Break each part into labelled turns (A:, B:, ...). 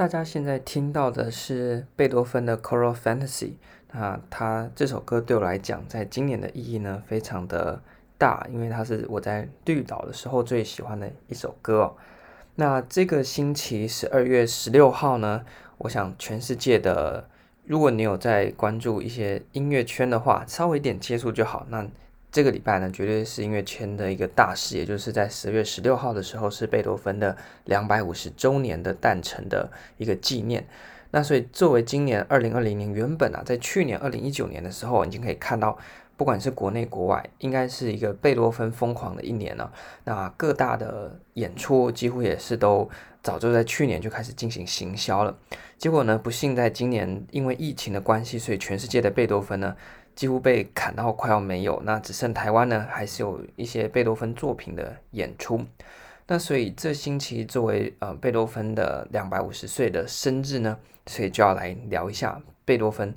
A: 大家现在听到的是贝多芬的《Coral Fantasy》。那他这首歌对我来讲，在今年的意义呢，非常的大，因为它是我在绿岛的时候最喜欢的一首歌哦。那这个星期十二月十六号呢，我想全世界的，如果你有在关注一些音乐圈的话，稍微一点接触就好。那这个礼拜呢，绝对是音乐圈的一个大事，也就是在十月十六号的时候，是贝多芬的两百五十周年的诞辰的一个纪念。那所以，作为今年二零二零年，原本啊，在去年二零一九年的时候，已经可以看到，不管是国内国外，应该是一个贝多芬疯狂的一年了。那各大的演出几乎也是都早就在去年就开始进行行销了。结果呢，不幸在今年因为疫情的关系，所以全世界的贝多芬呢，几乎被砍到快要没有，那只剩台湾呢，还是有一些贝多芬作品的演出。那所以这星期作为呃贝多芬的两百五十岁的生日呢，所以就要来聊一下贝多芬。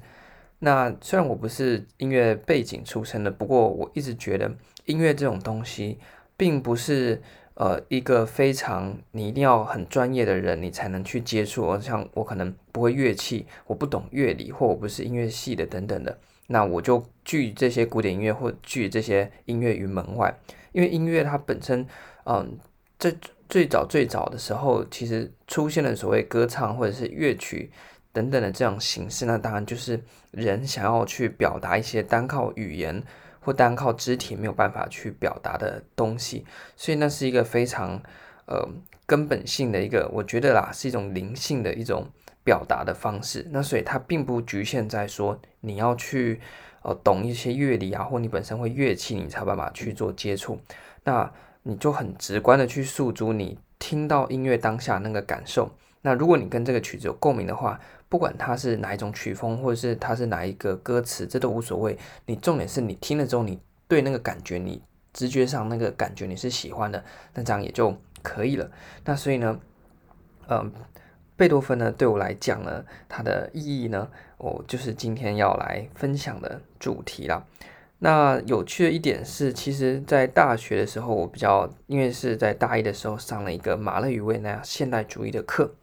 A: 那虽然我不是音乐背景出身的，不过我一直觉得音乐这种东西，并不是呃一个非常你一定要很专业的人你才能去接触。像我可能不会乐器，我不懂乐理，或我不是音乐系的等等的。那我就拒这些古典音乐或拒这些音乐于门外，因为音乐它本身，嗯，在最早最早的时候，其实出现了所谓歌唱或者是乐曲等等的这种形式，那当然就是人想要去表达一些单靠语言或单靠肢体没有办法去表达的东西，所以那是一个非常呃根本性的一个，我觉得啦是一种灵性的一种。表达的方式，那所以它并不局限在说你要去呃懂一些乐理啊，或你本身会乐器，你才有办法去做接触。那你就很直观的去诉诸你听到音乐当下那个感受。那如果你跟这个曲子有共鸣的话，不管它是哪一种曲风，或者是它是哪一个歌词，这都无所谓。你重点是你听了之后，你对那个感觉，你直觉上那个感觉你是喜欢的，那这样也就可以了。那所以呢，嗯、贝多芬呢，对我来讲呢，它的意义呢，我就是今天要来分享的主题啦。那有趣的一点是，其实，在大学的时候，我比较因为是在大一的时候上了一个马勒与维纳现代主义的课，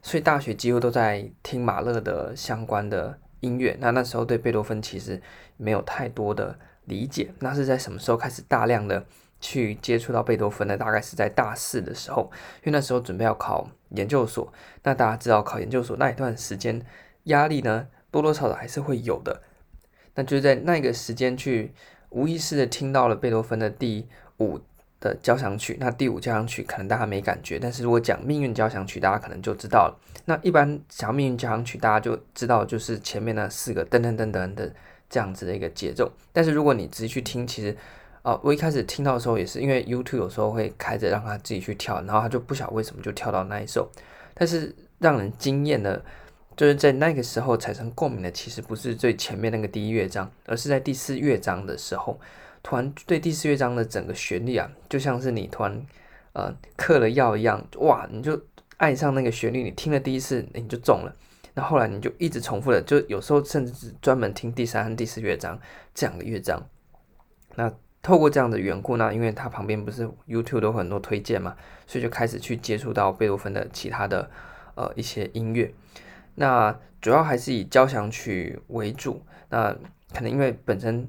A: 所以大学几乎都在听马勒的相关的音乐。那那时候对贝多芬其实没有太多的理解。那是在什么时候开始大量的去接触到贝多芬呢？大概是在大四的时候，因为那时候准备要考研究所。那大家知道，考研究所那一段时间压力呢，多多少少还是会有的。那就在那个时间去无意识的听到了贝多芬的第五的交响曲。那第五交响曲可能大家没感觉，但是如果讲命运交响曲，大家可能就知道了。那一般讲命运交响曲，大家就知道就是前面那四个噔噔噔噔的这样子的一个节奏。但是如果你仔细去听，其实。啊，我一开始听到的时候也是，因为 YouTube 有时候会开着让他自己去跳，然后他就不晓得为什么就跳到那一首。但是让人惊艳的，就是在那个时候产生共鸣的，其实不是最前面那个第一乐章，而是在第四乐章的时候，突然对第四乐章的整个旋律啊，就像是你突然呃嗑了药一样，哇，你就爱上那个旋律，你听了第一次你就中了，那后来你就一直重复的，就有时候甚至专门听第三和第四乐章这样的乐章，那。透过这样的缘故呢，因为它旁边不是 YouTube 都有很多推荐嘛，所以就开始去接触到贝多芬的其他的呃一些音乐。那主要还是以交响曲为主。那可能因为本身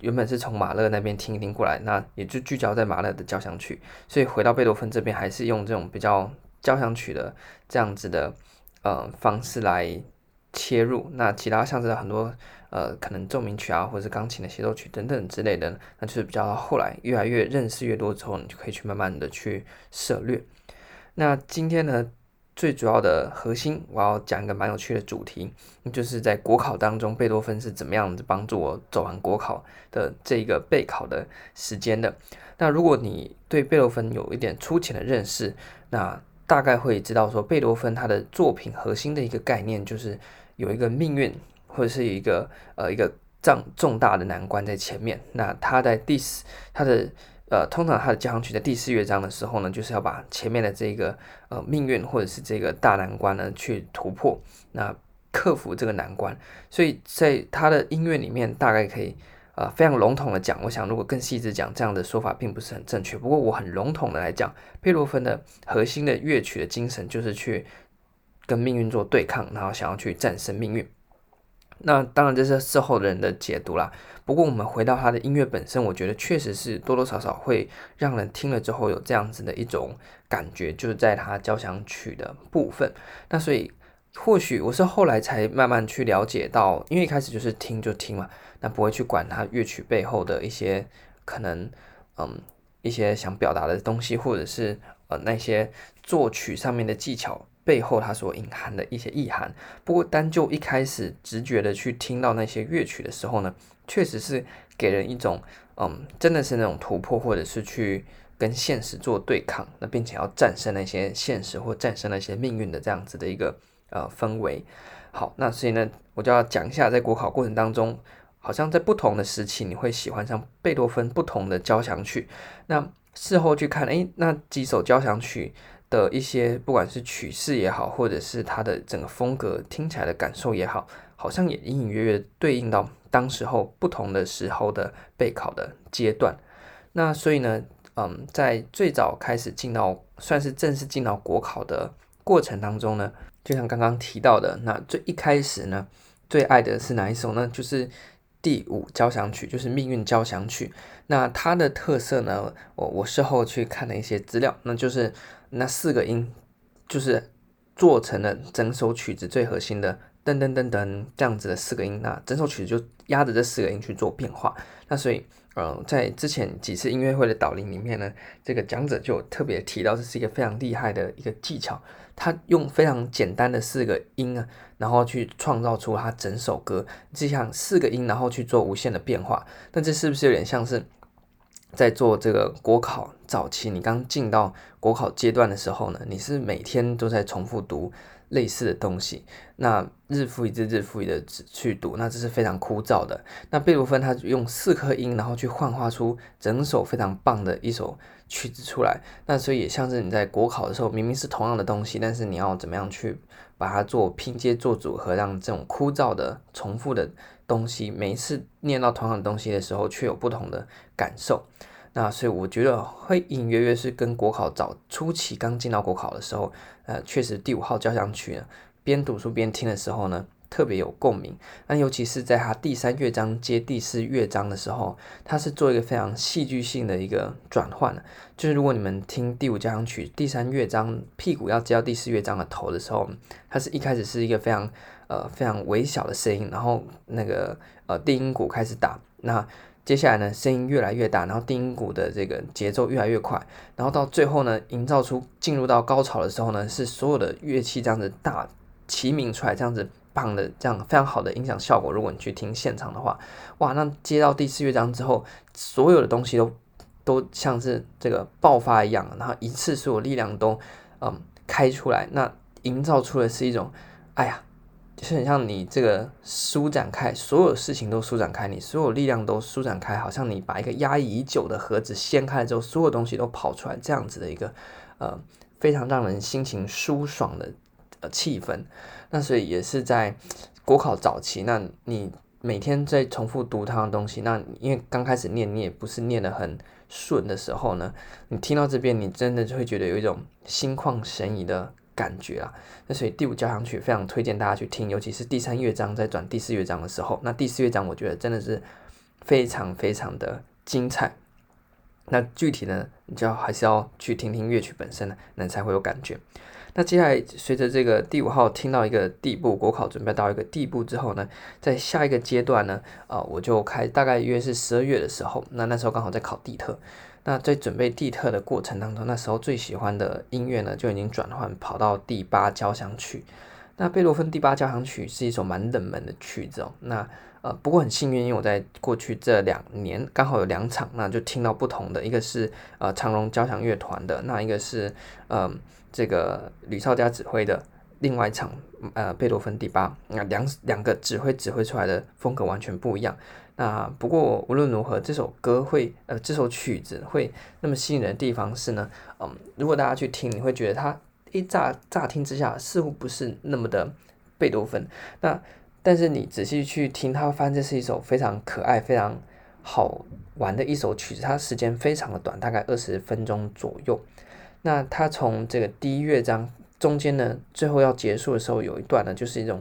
A: 原本是从马勒那边听一听过来，那也就聚焦在马勒的交响曲，所以回到贝多芬这边还是用这种比较交响曲的这样子的呃方式来切入。那其他像是很多。呃，可能奏鸣曲啊，或者是钢琴的协奏曲等等之类的，那就是比较后来越来越认识越多之后，你就可以去慢慢的去涉猎。那今天呢，最主要的核心，我要讲一个蛮有趣的主题，就是在国考当中，贝多芬是怎么样子帮助我走完国考的这个备考的时间的。那如果你对贝多芬有一点粗浅的认识，那大概会知道说，贝多芬他的作品核心的一个概念就是有一个命运。或者是一个呃一个重重大的难关在前面，那他在第四他的呃通常他的交响曲在第四乐章的时候呢，就是要把前面的这个呃命运或者是这个大难关呢去突破，那克服这个难关。所以在他的音乐里面，大概可以呃非常笼统的讲，我想如果更细致讲，这样的说法并不是很正确。不过我很笼统的来讲，贝多芬的核心的乐曲的精神就是去。跟命运做对抗，然后想要去战胜命运。那当然这是事后的人的解读啦。不过我们回到他的音乐本身，我觉得确实是多多少少会让人听了之后有这样子的一种感觉，就是在他交响曲的部分。那所以或许我是后来才慢慢去了解到，因为一开始就是听就听嘛，那不会去管他乐曲背后的一些可能，嗯，一些想表达的东西，或者是呃那些作曲上面的技巧。背后它所隐含的一些意涵。不过，单就一开始直觉的去听到那些乐曲的时候呢，确实是给人一种，嗯，真的是那种突破，或者是去跟现实做对抗，那并且要战胜那些现实或战胜那些命运的这样子的一个呃氛围。好，那所以呢，我就要讲一下，在国考过程当中，好像在不同的时期，你会喜欢上贝多芬不同的交响曲。那事后去看，诶，那几首交响曲。的一些，不管是曲式也好，或者是它的整个风格听起来的感受也好，好像也隐隐约约对应到当时候不同的时候的备考的阶段。那所以呢，嗯，在最早开始进到算是正式进到国考的过程当中呢，就像刚刚提到的，那最一开始呢，最爱的是哪一首呢？就是第五交响曲，就是命运交响曲。那它的特色呢，我我事后去看了一些资料，那就是。那四个音就是做成了整首曲子最核心的噔噔噔噔这样子的四个音，那整首曲子就压着这四个音去做变化。那所以，呃，在之前几次音乐会的导聆里面呢，这个讲者就特别提到这是一个非常厉害的一个技巧，他用非常简单的四个音啊，然后去创造出他整首歌，就像四个音，然后去做无限的变化。那这是不是有点像是？在做这个国考早期，你刚进到国考阶段的时候呢，你是每天都在重复读类似的东西，那日复一日、日复一日的去读，那这是非常枯燥的。那贝多芬他用四颗音，然后去幻化出整首非常棒的一首曲子出来。那所以也像是你在国考的时候，明明是同样的东西，但是你要怎么样去把它做拼接、做组合，让这种枯燥的、重复的。东西每一次念到同样的东西的时候，却有不同的感受。那所以我觉得会隐隐约约是跟国考早初期刚进到国考的时候，呃，确实第五号交响曲呢，边读书边听的时候呢，特别有共鸣。那尤其是在它第三乐章接第四乐章的时候，它是做一个非常戏剧性的一个转换。就是如果你们听第五交响曲第三乐章屁股要接到第四乐章的头的时候，它是一开始是一个非常。呃，非常微小的声音，然后那个呃定音鼓开始打，那接下来呢，声音越来越大，然后定音鼓的这个节奏越来越快，然后到最后呢，营造出进入到高潮的时候呢，是所有的乐器这样子大齐鸣出来，这样子棒的这样非常好的音响效果。如果你去听现场的话，哇，那接到第四乐章之后，所有的东西都都像是这个爆发一样，然后一次所有力量都嗯开出来，那营造出的是一种，哎呀。就是很像你这个舒展开，所有事情都舒展开，你所有力量都舒展开，好像你把一个压抑已久的盒子掀开了之后，所有东西都跑出来，这样子的一个呃非常让人心情舒爽的呃气氛。那所以也是在国考早期，那你每天在重复读他的东西，那因为刚开始念你也不是念得很顺的时候呢，你听到这边，你真的就会觉得有一种心旷神怡的。感觉啊，那所以第五交响曲非常推荐大家去听，尤其是第三乐章在转第四乐章的时候，那第四乐章我觉得真的是非常非常的精彩。那具体呢，你就要还是要去听听乐曲本身呢，那才会有感觉。那接下来随着这个第五号听到一个地步，国考准备到一个地步之后呢，在下一个阶段呢，啊、呃，我就开大概约是十二月的时候，那那时候刚好在考地特。那在准备地特的过程当中，那时候最喜欢的音乐呢，就已经转换跑到第八交响曲。那贝多芬第八交响曲是一首蛮冷门的曲子哦。那呃，不过很幸运，因为我在过去这两年刚好有两场，那就听到不同的，一个是呃长荣交响乐团的，那一个是嗯、呃、这个吕绍嘉指挥的另外一场呃贝多芬第八，那两两个指挥指挥出来的风格完全不一样。那不过无论如何，这首歌会呃，这首曲子会那么吸引人的地方是呢，嗯，如果大家去听，你会觉得它一乍乍听之下似乎不是那么的贝多芬，那但是你仔细去听，它会发现这是一首非常可爱、非常好玩的一首曲子，它时间非常的短，大概二十分钟左右。那它从这个第一乐章中间呢，最后要结束的时候有一段呢，就是一种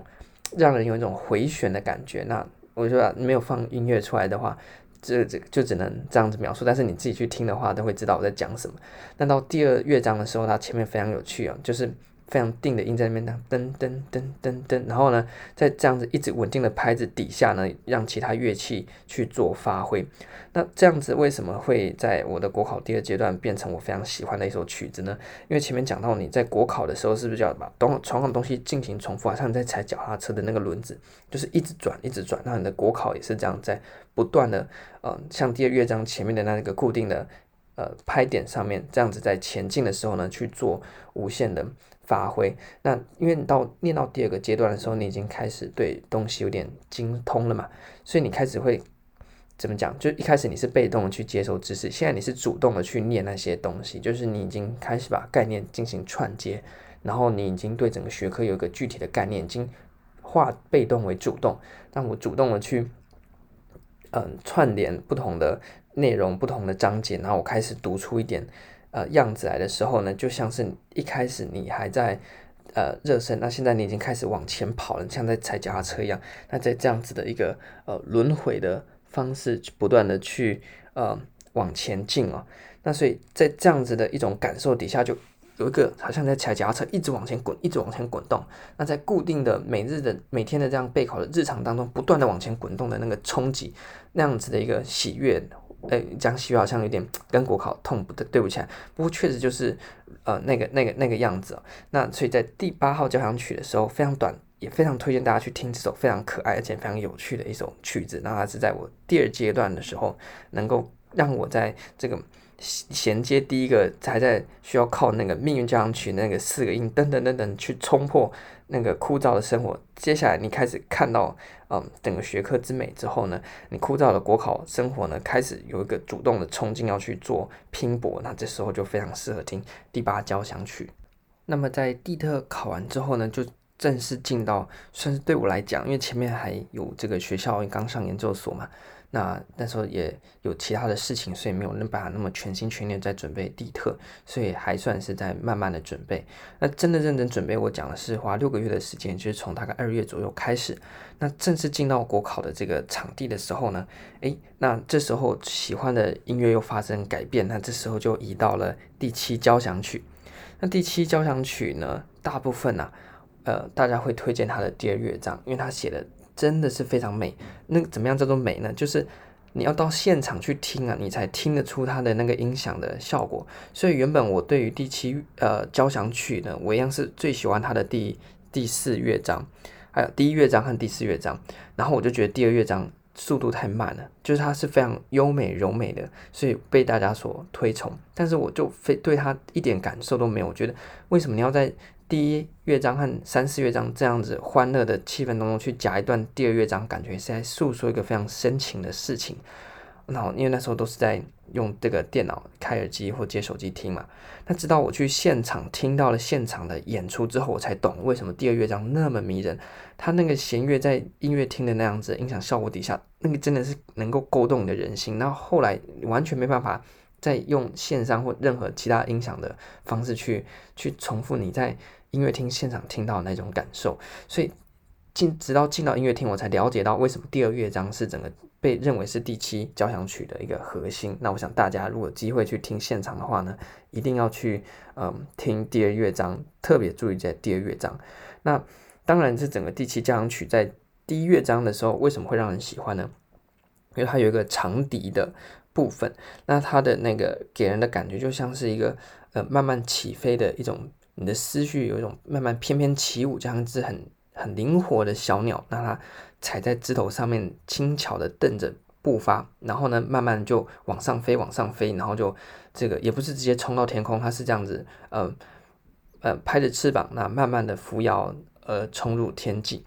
A: 让人有一种回旋的感觉。那我说没有放音乐出来的话，这这就只能这样子描述。但是你自己去听的话，都会知道我在讲什么。但到第二乐章的时候，它前面非常有趣啊，就是。非常定的音在那边噔噔噔噔噔，然后呢，在这样子一直稳定的拍子底下呢，让其他乐器去做发挥。那这样子为什么会在我的国考第二阶段变成我非常喜欢的一首曲子呢？因为前面讲到你在国考的时候，是不是要把东床上的东西进行重复啊？像你在踩脚踏车的那个轮子，就是一直转一直转。那你的国考也是这样，在不断的呃，像第二乐章前面的那个固定的呃拍点上面，这样子在前进的时候呢，去做无限的。发挥。那因为你到念到第二个阶段的时候，你已经开始对东西有点精通了嘛，所以你开始会怎么讲？就一开始你是被动的去接受知识，现在你是主动的去念那些东西，就是你已经开始把概念进行串接，然后你已经对整个学科有一个具体的概念，经化被动为主动，让我主动的去嗯、串联不同的内容、不同的章节，然后我开始读出一点。呃，样子来的时候呢，就像是一开始你还在呃热身，那现在你已经开始往前跑了，像在踩脚踏车一样。那在这样子的一个呃轮回的方式，不断的去呃往前进哦。那所以在这样子的一种感受底下，就有一个好像在踩脚踏车，一直往前滚，一直往前滚动。那在固定的每日的每天的这样备考的日常当中，不断的往前滚动的那个冲击，那样子的一个喜悦。哎，江西好像有点跟国考痛不对对不起来，不过确实就是呃那个那个那个样子哦。那所以在第八号交响曲的时候非常短，也非常推荐大家去听这首非常可爱而且非常有趣的一首曲子。那它是在我第二阶段的时候，能够让我在这个。衔接第一个还在需要靠那个命运交响曲那个四个音噔噔噔噔去冲破那个枯燥的生活，接下来你开始看到嗯整个学科之美之后呢，你枯燥的国考生活呢开始有一个主动的冲劲要去做拼搏，那这时候就非常适合听第八交响曲。那么在地特考完之后呢，就正式进到算是对我来讲，因为前面还有这个学校刚上研究所嘛。那那时候也有其他的事情，所以没有能办法那么全心全意在准备地特，所以还算是在慢慢的准备。那真的认真准备，我讲的是花六个月的时间，就是从大概二月左右开始。那正式进到国考的这个场地的时候呢，诶，那这时候喜欢的音乐又发生改变，那这时候就移到了第七交响曲。那第七交响曲呢，大部分呢、啊，呃，大家会推荐它的第二乐章，因为它写的。真的是非常美，那怎么样叫做美呢？就是你要到现场去听啊，你才听得出它的那个音响的效果。所以原本我对于第七呃交响曲呢，我一样是最喜欢它的第第四乐章，还有第一乐章和第四乐章。然后我就觉得第二乐章速度太慢了，就是它是非常优美柔美的，所以被大家所推崇。但是我就非对它一点感受都没有。我觉得为什么你要在第一乐章和三四乐章这样子欢乐的气氛当中去夹一段第二乐章，感觉是在诉说一个非常深情的事情。然后因为那时候都是在用这个电脑开耳机或接手机听嘛，那直到我去现场听到了现场的演出之后，我才懂为什么第二乐章那么迷人。他那个弦乐在音乐厅的那样子音响效果底下，那个真的是能够勾动你的人心。那后来完全没办法再用线上或任何其他音响的方式去去重复你在。音乐厅现场听到那种感受，所以进直到进到音乐厅，我才了解到为什么第二乐章是整个被认为是第七交响曲的一个核心。那我想大家如果有机会去听现场的话呢，一定要去嗯听第二乐章，特别注意在第二乐章。那当然，这整个第七交响曲在第一乐章的时候为什么会让人喜欢呢？因为它有一个长笛的部分，那它的那个给人的感觉就像是一个呃慢慢起飞的一种。你的思绪有一种慢慢翩翩起舞，这样一只很很灵活的小鸟，那它踩在枝头上面，轻巧的蹬着步伐，然后呢，慢慢就往上飞，往上飞，然后就这个也不是直接冲到天空，它是这样子，呃呃，拍着翅膀，那慢慢的扶摇而冲入天际。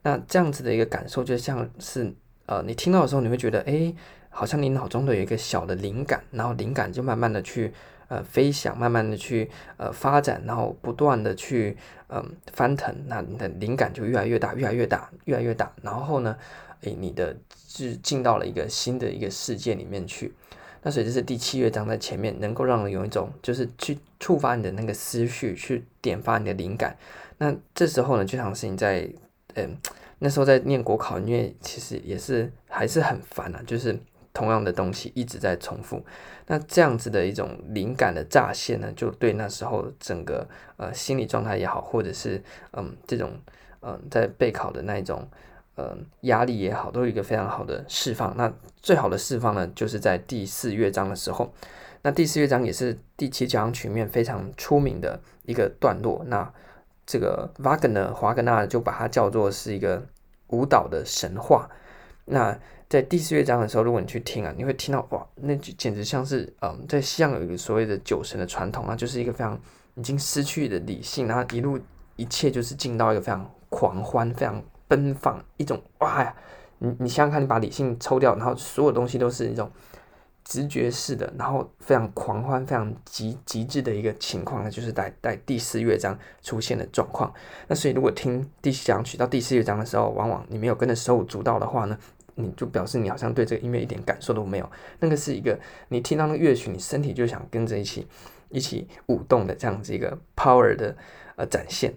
A: 那这样子的一个感受，就像是呃，你听到的时候，你会觉得，哎，好像你脑中的有一个小的灵感，然后灵感就慢慢的去。呃，飞翔，慢慢的去呃发展，然后不断的去嗯、翻腾，那你的灵感就越来越大，越来越大，越来越大。然后呢，诶，你的是进到了一个新的一个世界里面去。那所以这是第七乐章在前面，能够让人有一种就是去触发你的那个思绪，去点发你的灵感。那这时候呢，就像是你在嗯那时候在念国考，因为其实也是还是很烦啊，就是同样的东西一直在重复。那这样子的一种灵感的乍现呢，就对那时候整个呃心理状态也好，或者是嗯这种嗯在备考的那一种。呃，压力也好，都有一个非常好的释放。那最好的释放呢，就是在第四乐章的时候。那第四乐章也是第七交响曲面非常出名的一个段落。那这个瓦格纳，华格纳就把它叫做是一个舞蹈的神话。那在第四乐章的时候，如果你去听啊，你会听到哇，那就简直像是嗯，在西洋有一个所谓的酒神的传统啊，就是一个非常已经失去的理性，然后一路一切就是进到一个非常狂欢、非常。奔放一种哇呀，你你想想看，你把理性抽掉，然后所有东西都是一种直觉式的，然后非常狂欢、非常极极致的一个情况呢，就是在在第四乐章出现的状况。那所以如果听第四讲曲到第四乐章的时候，往往你没有跟着手舞足蹈的话呢，你就表示你好像对这个音乐一点感受都没有。那个是一个你听到那个乐曲，你身体就想跟着一起一起舞动的这样子一个 power 的呃展现。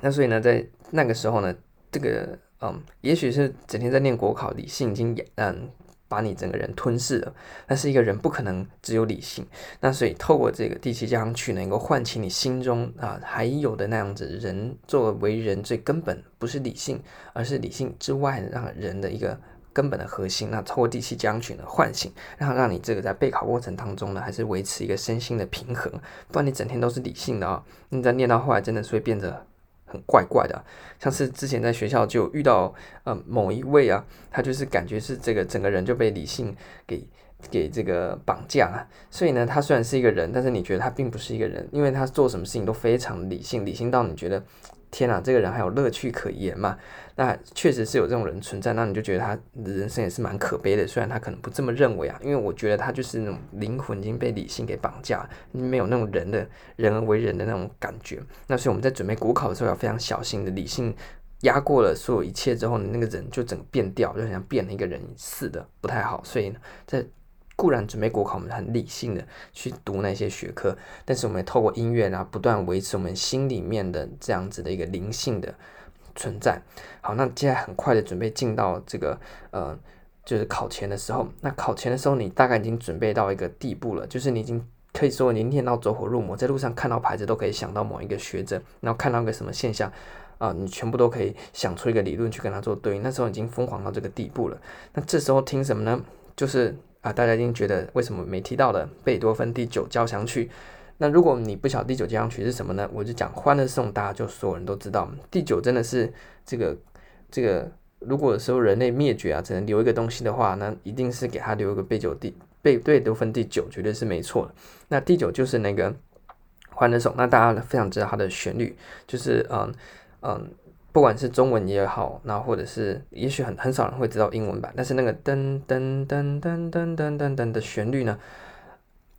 A: 那所以呢，在那个时候呢。这个嗯，也许是整天在念国考，理性已经嗯把你整个人吞噬了。但是一个人不可能只有理性，那所以透过这个第七交响曲能够唤起你心中啊还有的那样子人作为人最根本不是理性，而是理性之外让人的一个根本的核心。那透过第七交响曲呢唤醒，让让你这个在备考过程当中呢还是维持一个身心的平衡，不然你整天都是理性的啊、哦，你在念到后来真的是会变得。很怪怪的，像是之前在学校就遇到呃某一位啊，他就是感觉是这个整个人就被理性给给这个绑架，所以呢，他虽然是一个人，但是你觉得他并不是一个人，因为他做什么事情都非常理性，理性到你觉得。天啊，这个人还有乐趣可言嘛？那确实是有这种人存在，那你就觉得他的人生也是蛮可悲的。虽然他可能不这么认为啊，因为我觉得他就是那种灵魂已经被理性给绑架，没有那种人的人而为人的那种感觉。那所以我们在准备国考的时候要非常小心的，理性压过了所有一切之后，你那个人就整个变掉，就好像变了一个人似的，不太好。所以，在固然准备国考，我们很理性的去读那些学科，但是我们也透过音乐啊，不断维持我们心里面的这样子的一个灵性的存在。好，那接下来很快的准备进到这个呃，就是考前的时候。那考前的时候，你大概已经准备到一个地步了，就是你已经可以说你念到走火入魔，在路上看到牌子都可以想到某一个学者，然后看到个什么现象啊、你全部都可以想出一个理论去跟他做对应。那时候已经疯狂到这个地步了。那这时候听什么呢？就是。啊，大家一定觉得为什么没提到的贝多芬第九交响曲？那如果你不晓第九交响曲是什么呢？我就讲《欢乐颂》，大家就所有人都知道。第九真的是这个这个，如果说人类灭绝啊，只能留一个东西的话，那一定是给他留一个贝九第贝贝多芬第九，绝对是没错的。那第九就是那个《欢乐颂》，那大家非常知道它的旋律，就是嗯嗯。不管是中文也好，那或者是也许很很少人会知道英文版，但是那个噔噔噔噔噔噔噔噔的旋律呢，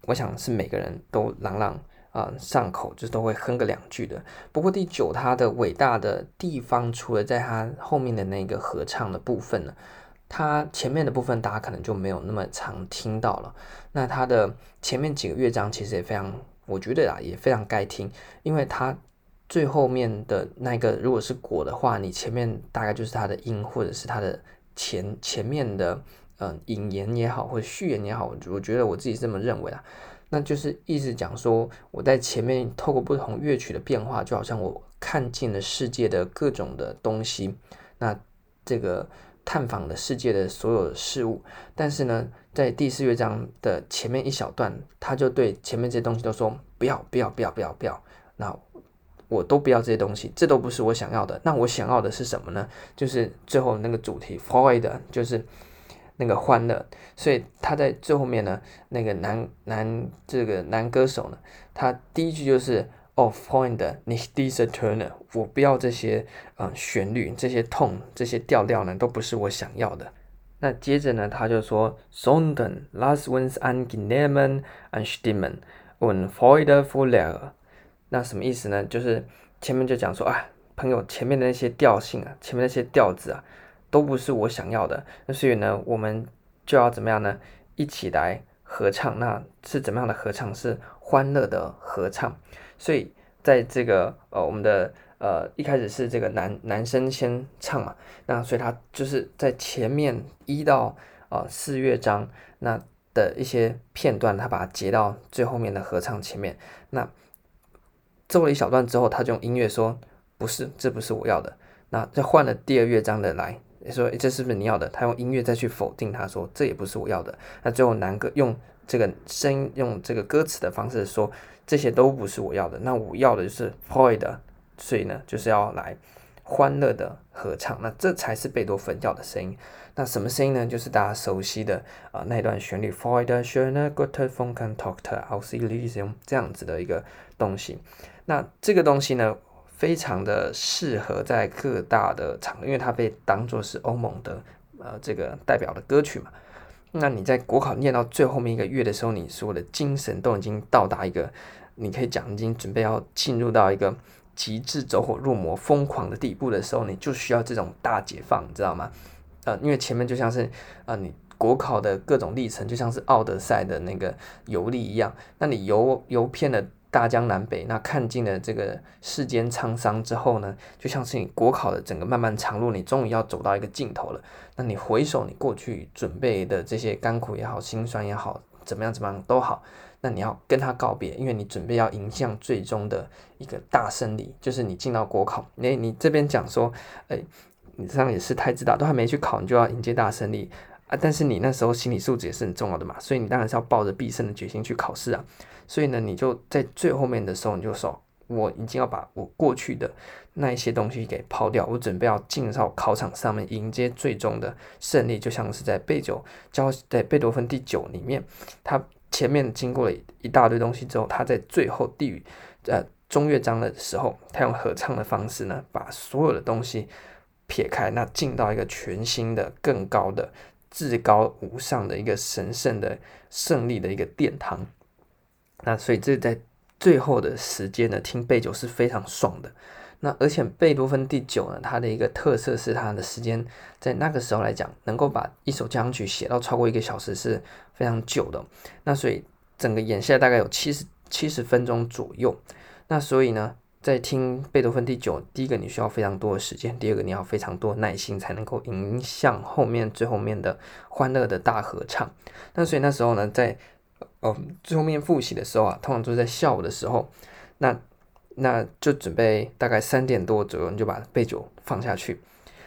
A: 我想是每个人都朗朗啊、上口，就是都会哼个两句的。不过第九它的伟大的地方，除了在它后面的那个合唱的部分呢，它前面的部分大家可能就没有那么常听到了。那它的前面几个乐章其实也非常，我觉得啊也非常该听，因为它。最后面的那个，如果是果的话，你前面大概就是它的因，或者是它的前前面的，嗯，引言也好，或者序言也好，我觉得我自己这么认为啊，那就是意思讲说，我在前面透过不同乐曲的变化，就好像我看尽了世界的各种的东西，那这个探访了世界的所有事物，但是呢，在第四乐章的前面一小段，他就对前面这些东西都说不要，不要，不要，不要，不要，那。我都不要这些东西，这都不是我想要的。那我想要的是什么呢？就是最后那个主题，Freude，就是那个欢乐。所以他在最后面呢，那个男男这个男歌手呢，他第一句就是哦，Freude nicht diese Töne，我不要这些嗯旋律，这些痛，这些调调呢，都不是我想要的。那接着呢，他就说，Sondern lass uns angenehmen anstimmen und Freudevoll 那什么意思呢？就是前面就讲说啊，朋友前面的那些调性啊，前面那些调子啊，都不是我想要的。那所以呢，我们就要怎么样呢？一起来合唱，那是怎么样的合唱？是欢乐的合唱。所以在这个呃，我们的呃一开始是这个男男生先唱嘛，那所以他就是在前面一到呃四乐章那的一些片段，他把它截到最后面的合唱前面。那奏了一小段之后，他就用音乐说：“不是，这不是我要的。”那再换了第二乐章的来。说这是不是你要的？他用音乐再去否定，他说这也不是我要的。那最后男歌用这个声音，用这个歌词的方式说这些都不是我要的。那我要的就是 Freude，所以呢就是要来欢乐的合唱。那这才是贝多芬要的声音。那什么声音呢？就是大家熟悉的啊、那段旋律 Freude schöne gute Funken tauchte aus Elysium 这样子的一个东西。那这个东西呢？非常的适合在各大的场合，因为它被当作是欧盟的呃这个代表的歌曲嘛。那你在国考念到最后面一个月的时候，你所有的精神都已经到达一个，你可以讲已经准备要进入到一个极致走火入魔、疯狂的地步的时候，你就需要这种大解放，你知道吗？呃，因为前面就像是呃你国考的各种历程，就像是奥德赛的那个游历一样，那你游游遍了。大江南北，那看尽了这个世间沧桑之后呢，就像是你国考的整个漫漫长路，你终于要走到一个尽头了。那你回首你过去准备的这些甘苦也好，辛酸也好，怎么样怎么样都好，那你要跟他告别，因为你准备要迎向最终的一个大胜利，就是你进到国考。诶，你这边讲说，诶，你这样也是太自大，都还没去考，你就要迎接大胜利啊！但是你那时候心理素质也是很重要的嘛，所以你当然是要抱着必胜的决心去考试啊。所以呢，你就在最后面的时候，你就说，我已经要把我过去的那一些东西给抛掉，我准备要进到考场上面迎接最终的胜利，就像是在贝九交在贝多芬第九里面，他前面经过了一大堆东西之后，他在最后第呃中乐章的时候，他用合唱的方式呢，把所有的东西撇开，那进到一个全新的、更高的、至高无上的一个神圣的胜利的一个殿堂。那所以这在最后的时间呢，听贝九是非常爽的。那而且贝多芬第九呢，它的一个特色是它的时间在那个时候来讲，能够把一首交响曲写到超过一个小时是非常久的。那所以整个演下来大概有七十七十分钟左右。那所以呢，在听贝多芬第九，第一个你需要非常多的时间，第二个你要非常多耐心，才能够迎向后面最后面的欢乐的大合唱。那所以那时候呢，在哦，最后面复习的时候啊，通常都是在下午的时候，那那就准备大概三点多左右，你就把背九放下去，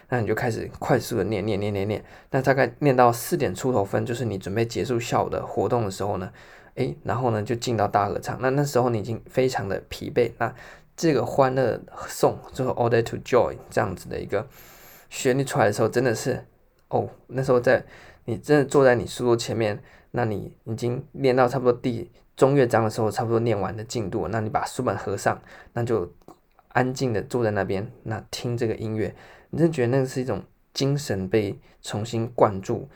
A: 那你就开始快速的念念念念念，那大概念到四点出头分，就是你准备结束下午的活动的时候呢，诶，然后呢就进到大合唱，那那时候你已经非常的疲惫，那这个欢乐颂就是 Order to Joy 这样子的一个旋律出来的时候，真的是哦，那时候在你真的坐在你书桌前面。那你已经练到差不多第中乐章的时候，差不多念完的进度，那你把书本合上，那就安静的坐在那边，那听这个音乐，你真觉得那是一种精神被重新灌注，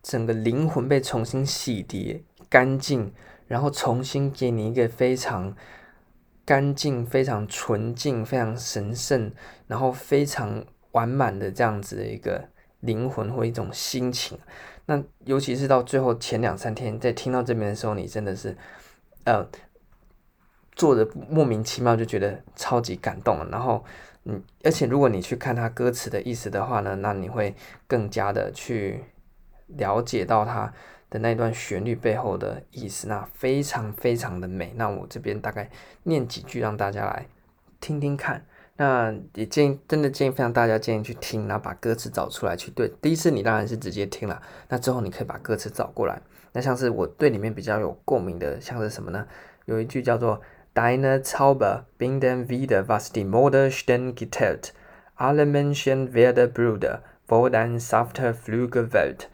A: 整个灵魂被重新洗涤干净，然后重新给你一个非常干净、非常纯净、非常神圣，然后非常完满的这样子的一个灵魂或一种心情。那尤其是到最后前两三天，在听到这边的时候，你真的是，呃，做的莫名其妙就觉得超级感动。然后，嗯，而且如果你去看他歌词的意思的话呢，那你会更加的去了解到他的那段旋律背后的意思，那非常非常的美。那我这边大概念几句让大家来听听看。那也建议，真的建议，非常大家建议去听，然后把歌词找出来去对。第一次你当然是直接听了，那之后你可以把歌词找过来。那像是我对里面比较有共鸣的，像是什么呢？有一句叫做 Deine Zauber binden wieder was die Mode stehen geteilt, alle Menschen werden bruder vor dein safter Flügel weht。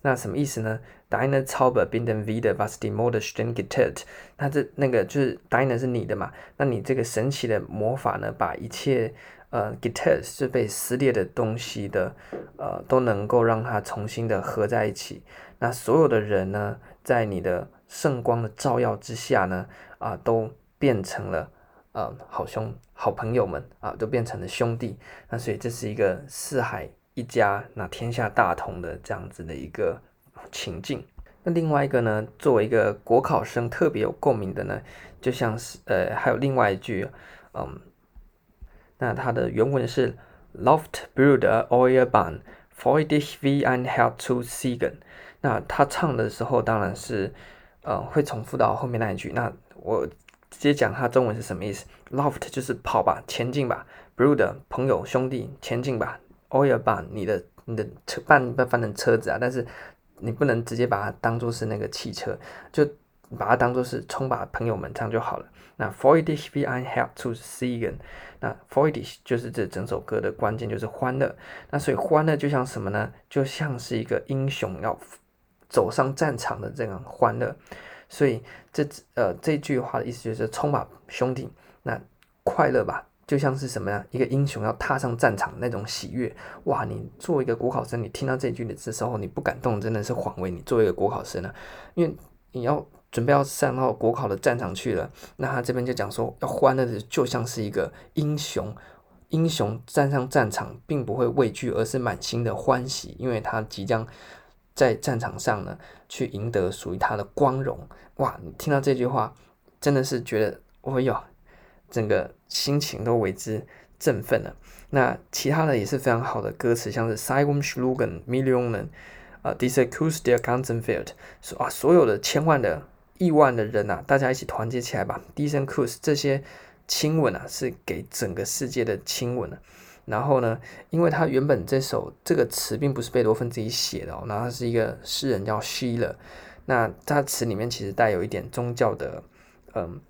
A: 那什么意思呢？Deine Zauber binden wieder was die Mode stehen geteilt。那这那个就是 Deine 是你的嘛？那你这个神奇的魔法呢，把一切呃 geteilt 是被撕裂的东西的呃都能够让它重新的合在一起。那所有的人呢，在你的圣光的照耀之下呢，啊、都变成了呃好兄好朋友们啊、都变成了兄弟。那所以这是一个四海一家，那天下大同的这样子的一个情境。那另外一个呢，作为一个国考生特别有共鸣的呢，就像是呃，还有另外一句，嗯，那它的原文是 Loft brüder euer Bahn, freu dich wie ein Held zu siegen。那他唱的时候当然是呃会重复到后面那一句。那我直接讲他中文是什么意思？Loft 就是跑吧，前进吧，brüder 朋友兄弟前进吧 o i e r b a h n 你的你的车半翻成车子啊，但是。你不能直接把它当做是那个汽车，就把它当做是冲吧，朋友们这样就好了。那 Freudig wie ein help to siegen，那 Freudig 就是这整首歌的关键，就是欢乐。那所以欢乐就像什么呢？就像是一个英雄要走上战场的这样欢乐。所以这呃这句话的意思就是冲吧，兄弟，那快乐吧。就像是什么呀？一个英雄要踏上战场那种喜悦，哇！你作为一个国考生，你听到这句的时候，你不感动，真的是枉为你作为一个国考生了。因为你要准备要上到国考的战场去了，那他这边就讲说，要欢乐的就像是一个英雄，英雄站上战场，并不会畏惧，而是满心的欢喜，因为他即将在战场上呢，去赢得属于他的光荣。哇！你听到这句话，真的是觉得，哦哟。整个心情都为之振奋了。那其他的也是非常好的歌词，像是 Seinem Schlugen Millionen 啊，Dieser Kuss der ganzen Welt，说啊，所有的千万的亿万的人呐、啊，大家一起团结起来吧。，Disecus 这些亲吻啊，是给整个世界的亲吻了。然后呢，因为他原本这首这个词并不是贝多芬自己写的哦，那他是一个诗人叫 Schiller，那他词里面其实带有一点宗教的嗯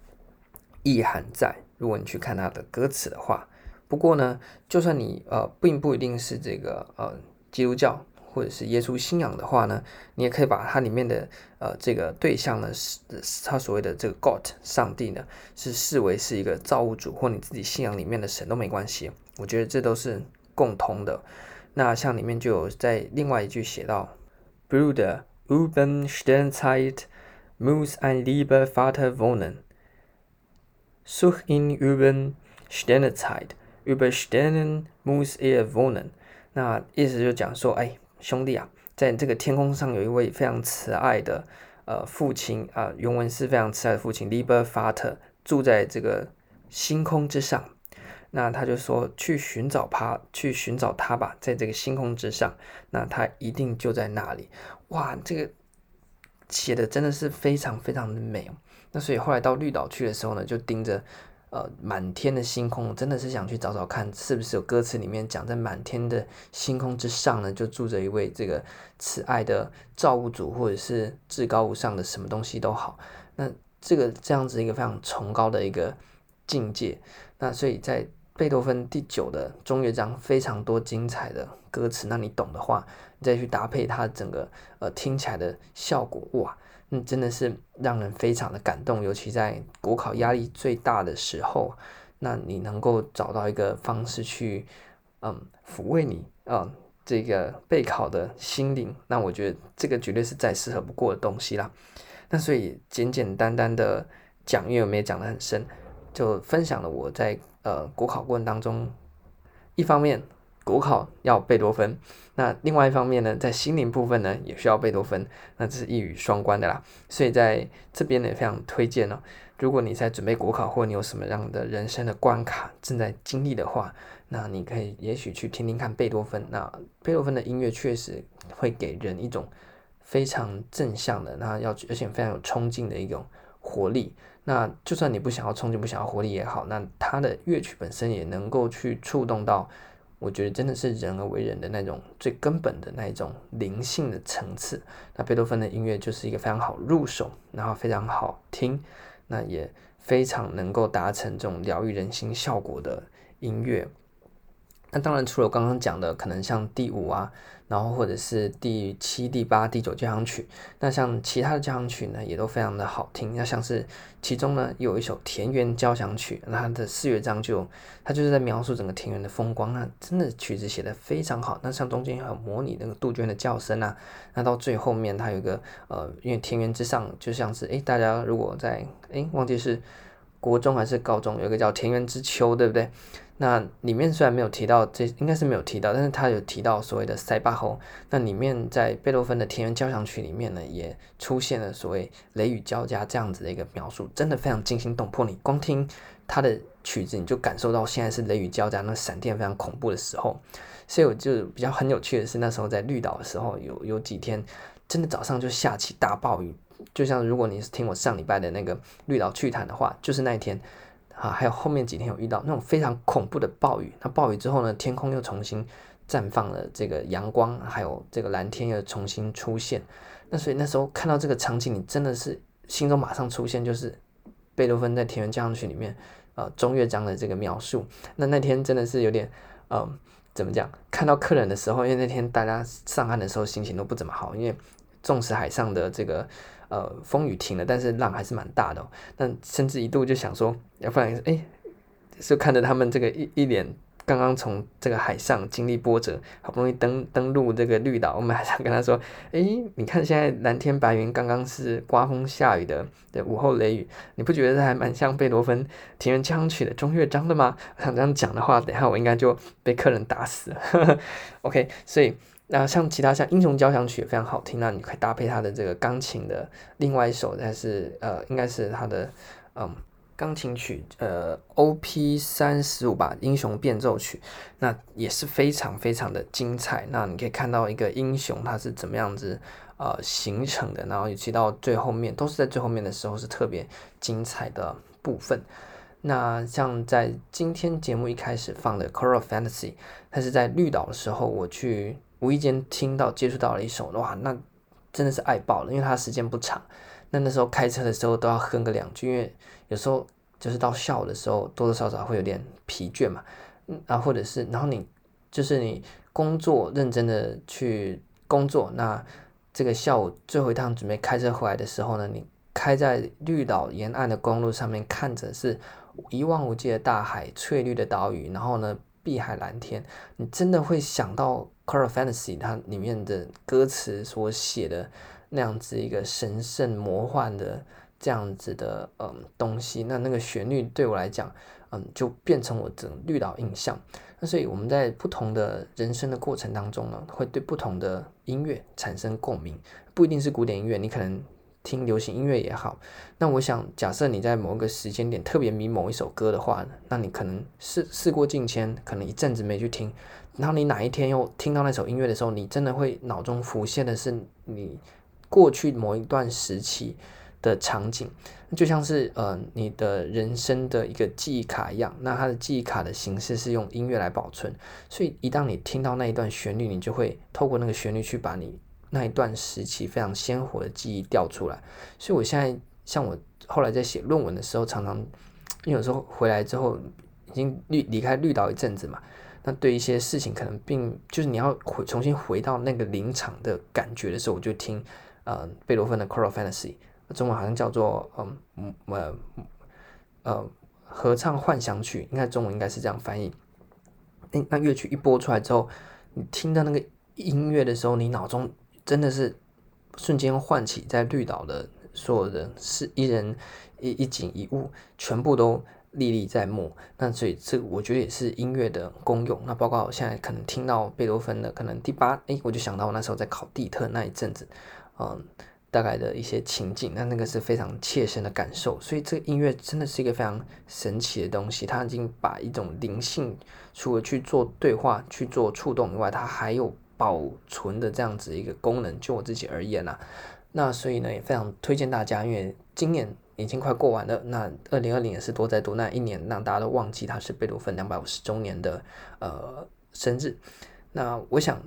A: 意涵在。如果你去看他的歌词的话，不过呢，就算你呃并不一定是这个呃基督教或者是耶稣信仰的话呢，你也可以把它里面的呃这个对象呢是他所谓的这个 God 上帝呢，是视为是一个造物主或你自己信仰里面的神都没关系。我觉得这都是共通的。那像里面就有在另外一句写到，Bruder über Sternzeit muss ein lieber Vater wohnen。Such in über Sternenzeit, über Sternen muss er wohnen。那意思就讲说，哎，兄弟啊，在这个天空上有一位非常慈爱的呃父亲啊、呃，原文是非常慈爱的父亲，lieber Vater，住在这个星空之上。那他就说，去寻找他，去寻找他吧，在这个星空之上，那他一定就在那里。哇，这个写的真的是非常非常的美。那所以后来到绿岛去的时候呢，就盯着呃满天的星空，真的是想去找找看，是不是有歌词里面讲在满天的星空之上呢，就住着一位这个慈爱的造物主，或者是至高无上的什么东西都好。那这个这样子一个非常崇高的一个境界。那所以在贝多芬第九的中乐章非常多精彩的歌词，那你懂的话，你再去搭配它整个呃听起来的效果，哇！嗯，真的是让人非常的感动，尤其在国考压力最大的时候，那你能够找到一个方式去，嗯，抚慰你啊、这个备考的心灵，那我觉得这个绝对是再适合不过的东西啦。那所以简简单单的讲，因为我们也讲得很深，就分享了我在呃国考过程当中，一方面。国考要贝多芬，那另外一方面呢，在心灵部分呢，也需要贝多芬，那这是一语双关的啦。所以在这边呢，也非常推荐哦。如果你在准备国考，或你有什么样的人生的关卡正在经历的话，那你可以也许去听听看贝多芬。那贝多芬的音乐确实会给人一种非常正向的，那要而且非常有冲劲的一种活力。那就算你不想要冲劲，不想要活力也好，那他的乐曲本身也能够去触动到。我觉得真的是人而为人的那种最根本的那一种灵性的层次。那贝多芬的音乐就是一个非常好入手，然后非常好听，那也非常能够达成这种疗愈人心效果的音乐。那当然，除了刚刚讲的，可能像第五啊。然后或者是第七、第八、第九交响曲，那像其他的交响曲呢，也都非常的好听。那像是其中呢，有一首田园交响曲，那它的四乐章就它就是在描述整个田园的风光，那真的曲子写得非常好。那像中间还有模拟那个杜鹃的叫声啊，那到最后面它有一个呃，因为田园之上就像是诶，大家如果在诶忘记是。国中还是高中，有一个叫《田园之秋》，对不对？那里面虽然没有提到，这应该是没有提到，但是他有提到所谓的塞巴侯。那里面在贝多芬的《田园交响曲》里面呢，也出现了所谓雷雨交加这样子的一个描述，真的非常惊心动魄。你光听他的曲子，你就感受到现在是雷雨交加，那闪电非常恐怖的时候。所以我就比较很有趣的是，那时候在绿岛的时候，有有几天真的早上就下起大暴雨，就像如果你是听我上礼拜的那个绿岛趣谈的话，就是那一天。啊，还有后面几天有遇到那种非常恐怖的暴雨。那暴雨之后呢，天空又重新绽放了这个阳光，还有这个蓝天又重新出现。那所以那时候看到这个场景，你真的是心中马上出现就是贝多芬在《田园交响曲》里面呃中乐章的这个描述。那那天真的是有点呃怎么讲？看到客人的时候，因为那天大家上岸的时候心情都不怎么好，因为纵使海上的这个。呃，风雨停了，但是浪还是蛮大的哦。那甚至一度就想说，要不然，哎，就看着他们这个一一脸刚刚从这个海上经历波折，好不容易登登陆这个绿岛，我们还想跟他说，哎，你看现在蓝天白云，刚刚是刮风下雨的的午后雷雨，你不觉得还蛮像贝多芬《田园交响曲》的中乐章的吗？想这样讲的话，等下我应该就被客人打死了。OK，所以。那像其他像《英雄交响曲》也非常好听，那你可以搭配他的这个钢琴的另外一首，但是呃，应该是他的嗯钢琴曲，呃，OP 三十五吧，《英雄变奏曲》，那也是非常非常的精彩。那你可以看到一个英雄他是怎么样子呃形成的，然后尤其到最后面，都是在最后面的时候是特别精彩的部分。那像在今天节目一开始放的《c o r a l Fantasy》，它是在绿岛的时候我去。无意间听到接触到了一首，哇，那真的是爱爆了，因为它时间不长。那那时候开车的时候都要哼个两句，因为有时候就是到下午的时候多多少少会有点疲倦嘛。嗯，啊，或者是然后你就是你工作认真的去工作，那这个下午最后一趟准备开车回来的时候呢，你开在绿岛沿岸的公路上面，看着是一望无际的大海、翠绿的岛屿，然后呢，碧海蓝天，你真的会想到。《coral Fantasy》它里面的歌词所写的那样子一个神圣魔幻的这样子的嗯东西，那那个旋律对我来讲，嗯，就变成我整绿岛印象。那所以我们在不同的人生的过程当中呢，会对不同的音乐产生共鸣，不一定是古典音乐，你可能听流行音乐也好。那我想，假设你在某一个时间点特别迷某一首歌的话，那你可能事事过境迁，可能一阵子没去听。然后你哪一天又听到那首音乐的时候，你真的会脑中浮现的是你过去某一段时期的场景，就像是呃你的人生的一个记忆卡一样。那它的记忆卡的形式是用音乐来保存，所以一旦你听到那一段旋律，你就会透过那个旋律去把你那一段时期非常鲜活的记忆调出来。所以我现在像我后来在写论文的时候，常常因为有时候回来之后已经离离开绿岛一阵子嘛。那对一些事情，可能并就是你要回重新回到那个临场的感觉的时候，我就听呃贝多芬的《Coral Fantasy》，中文好像叫做嗯呃呃合唱幻想曲，应该中文应该是这样翻译。那，那乐曲一播出来之后，你听到那个音乐的时候，你脑中真的是瞬间唤起在绿岛的所有的是，一人一一景一物，全部都。历历在目，那所以这我觉得也是音乐的功用。那包括我现在可能听到贝多芬的可能第八，诶，我就想到我那时候在考地特那一阵子，嗯，大概的一些情景，那那个是非常切身的感受。所以这个音乐真的是一个非常神奇的东西，它已经把一种灵性，除了去做对话、去做触动以外，它还有保存的这样子一个功能。就我自己而言啊，那所以呢也非常推荐大家，因为今年。已经快过完了，那二零二零也是多灾多难一年，让大家都忘记他是贝多芬两百五十周年的呃生日。那我想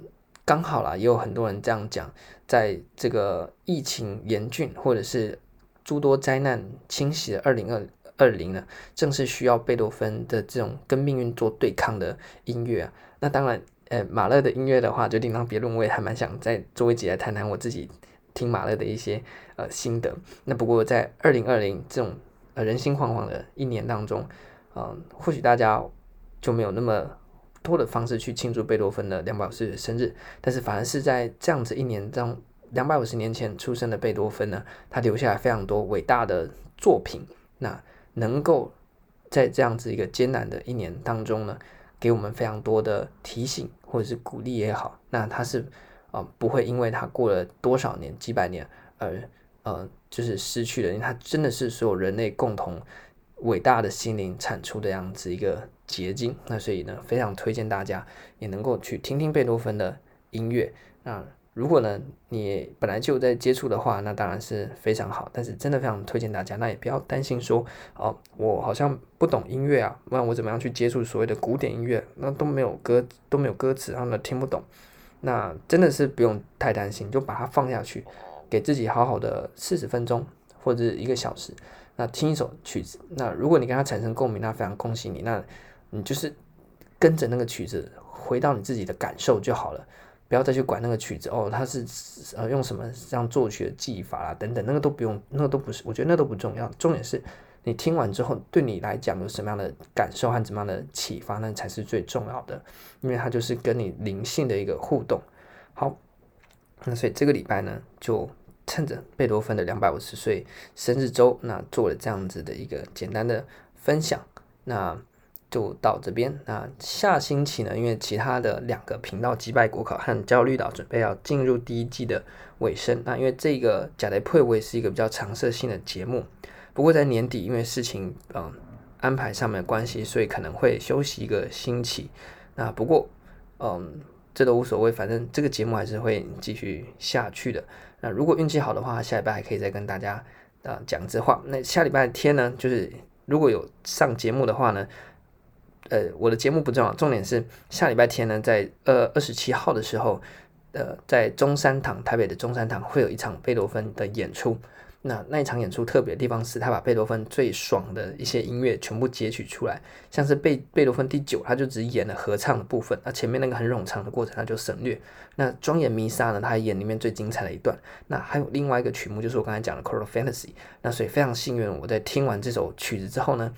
A: 刚好啦，也有很多人这样讲，在这个疫情严峻或者是诸多灾难侵袭的二零二二零呢，正是需要贝多芬的这种跟命运做对抗的音乐啊。那当然，呃，马勒的音乐的话就另当别论，我也还蛮想再做一集来谈谈我自己。听马勒的一些呃心得，那不过在二零二零这种呃人心惶惶的一年当中，嗯、或许大家就没有那么多的方式去庆祝贝多芬的两百五十生日，但是反而是在这样子一年中两百五十年前出生的贝多芬呢，他留下来非常多伟大的作品。那能够在这样子一个艰难的一年当中呢，给我们非常多的提醒或者是鼓励也好，那他是啊、不会因为他过了多少年几百年而呃就是失去了，因为它真的是所有人类共同伟大的心灵产出的样子一个结晶。那所以呢，非常推荐大家也能够去听听贝多芬的音乐。那如果呢，你本来就在接触的话，那当然是非常好。但是真的非常推荐大家，那也不要担心说，哦，我好像不懂音乐啊，那我怎么样去接触所谓的古典音乐？那都没有歌，都没有歌词，然后呢听不懂。那真的是不用太担心，就把它放下去，给自己好好的四十分钟或者一个小时，那听一首曲子。那如果你跟他产生共鸣，那非常恭喜你，那你就是跟着那个曲子回到你自己的感受就好了。不要再去管那个曲子哦，它是呃用什么这样作曲的技法啦等等，那个都不用，那个都不是，我觉得那都不重要。重点是你听完之后，对你来讲有什么样的感受和怎么样的启发，那才是最重要的，因为它就是跟你灵性的一个互动。好，那所以这个礼拜呢，就趁着贝多芬的两百五十岁生日周，那做了这样子的一个简单的分享。那。就到这边。那下星期呢？因为其他的两个频道击败国考和焦虑岛准备要进入第一季的尾声。那因为这个假的配位是一个比较常设性的节目，不过在年底因为事情嗯安排上面的关系，所以可能会休息一个星期。那不过嗯这都无所谓，反正这个节目还是会继续下去的。那如果运气好的话，下礼拜还可以再跟大家啊讲这话。那下礼拜天呢，就是如果有上节目的话呢。呃，我的节目不重要，重点是下礼拜天呢，在呃二十七号的时候，呃，在中山堂，台北的中山堂会有一场贝多芬的演出。那那一场演出特别的地方是，他把贝多芬最爽的一些音乐全部截取出来，像是贝贝多芬第九，他就只演了合唱的部分，那前面那个很冗长的过程他就省略。那庄严弥撒呢，他演里面最精彩的一段。那还有另外一个曲目，就是我刚才讲的《c o r a l Fantasy》。那所以非常幸运，我在听完这首曲子之后呢。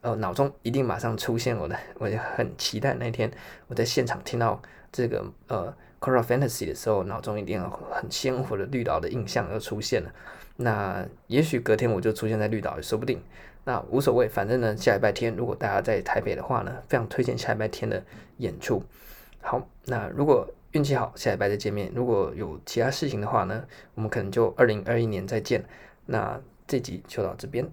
A: 呃，脑中一定马上出现我的，我就很期待那天我在现场听到这个呃《c o r a l Fantasy》的时候，脑中一定有很鲜活的绿岛的印象又出现了。那也许隔天我就出现在绿岛也说不定。那无所谓，反正呢，下礼拜天如果大家在台北的话呢，非常推荐下礼拜天的演出。好，那如果运气好，下礼拜再见面。如果有其他事情的话呢，我们可能就二零二一年再见。那这集就到这边。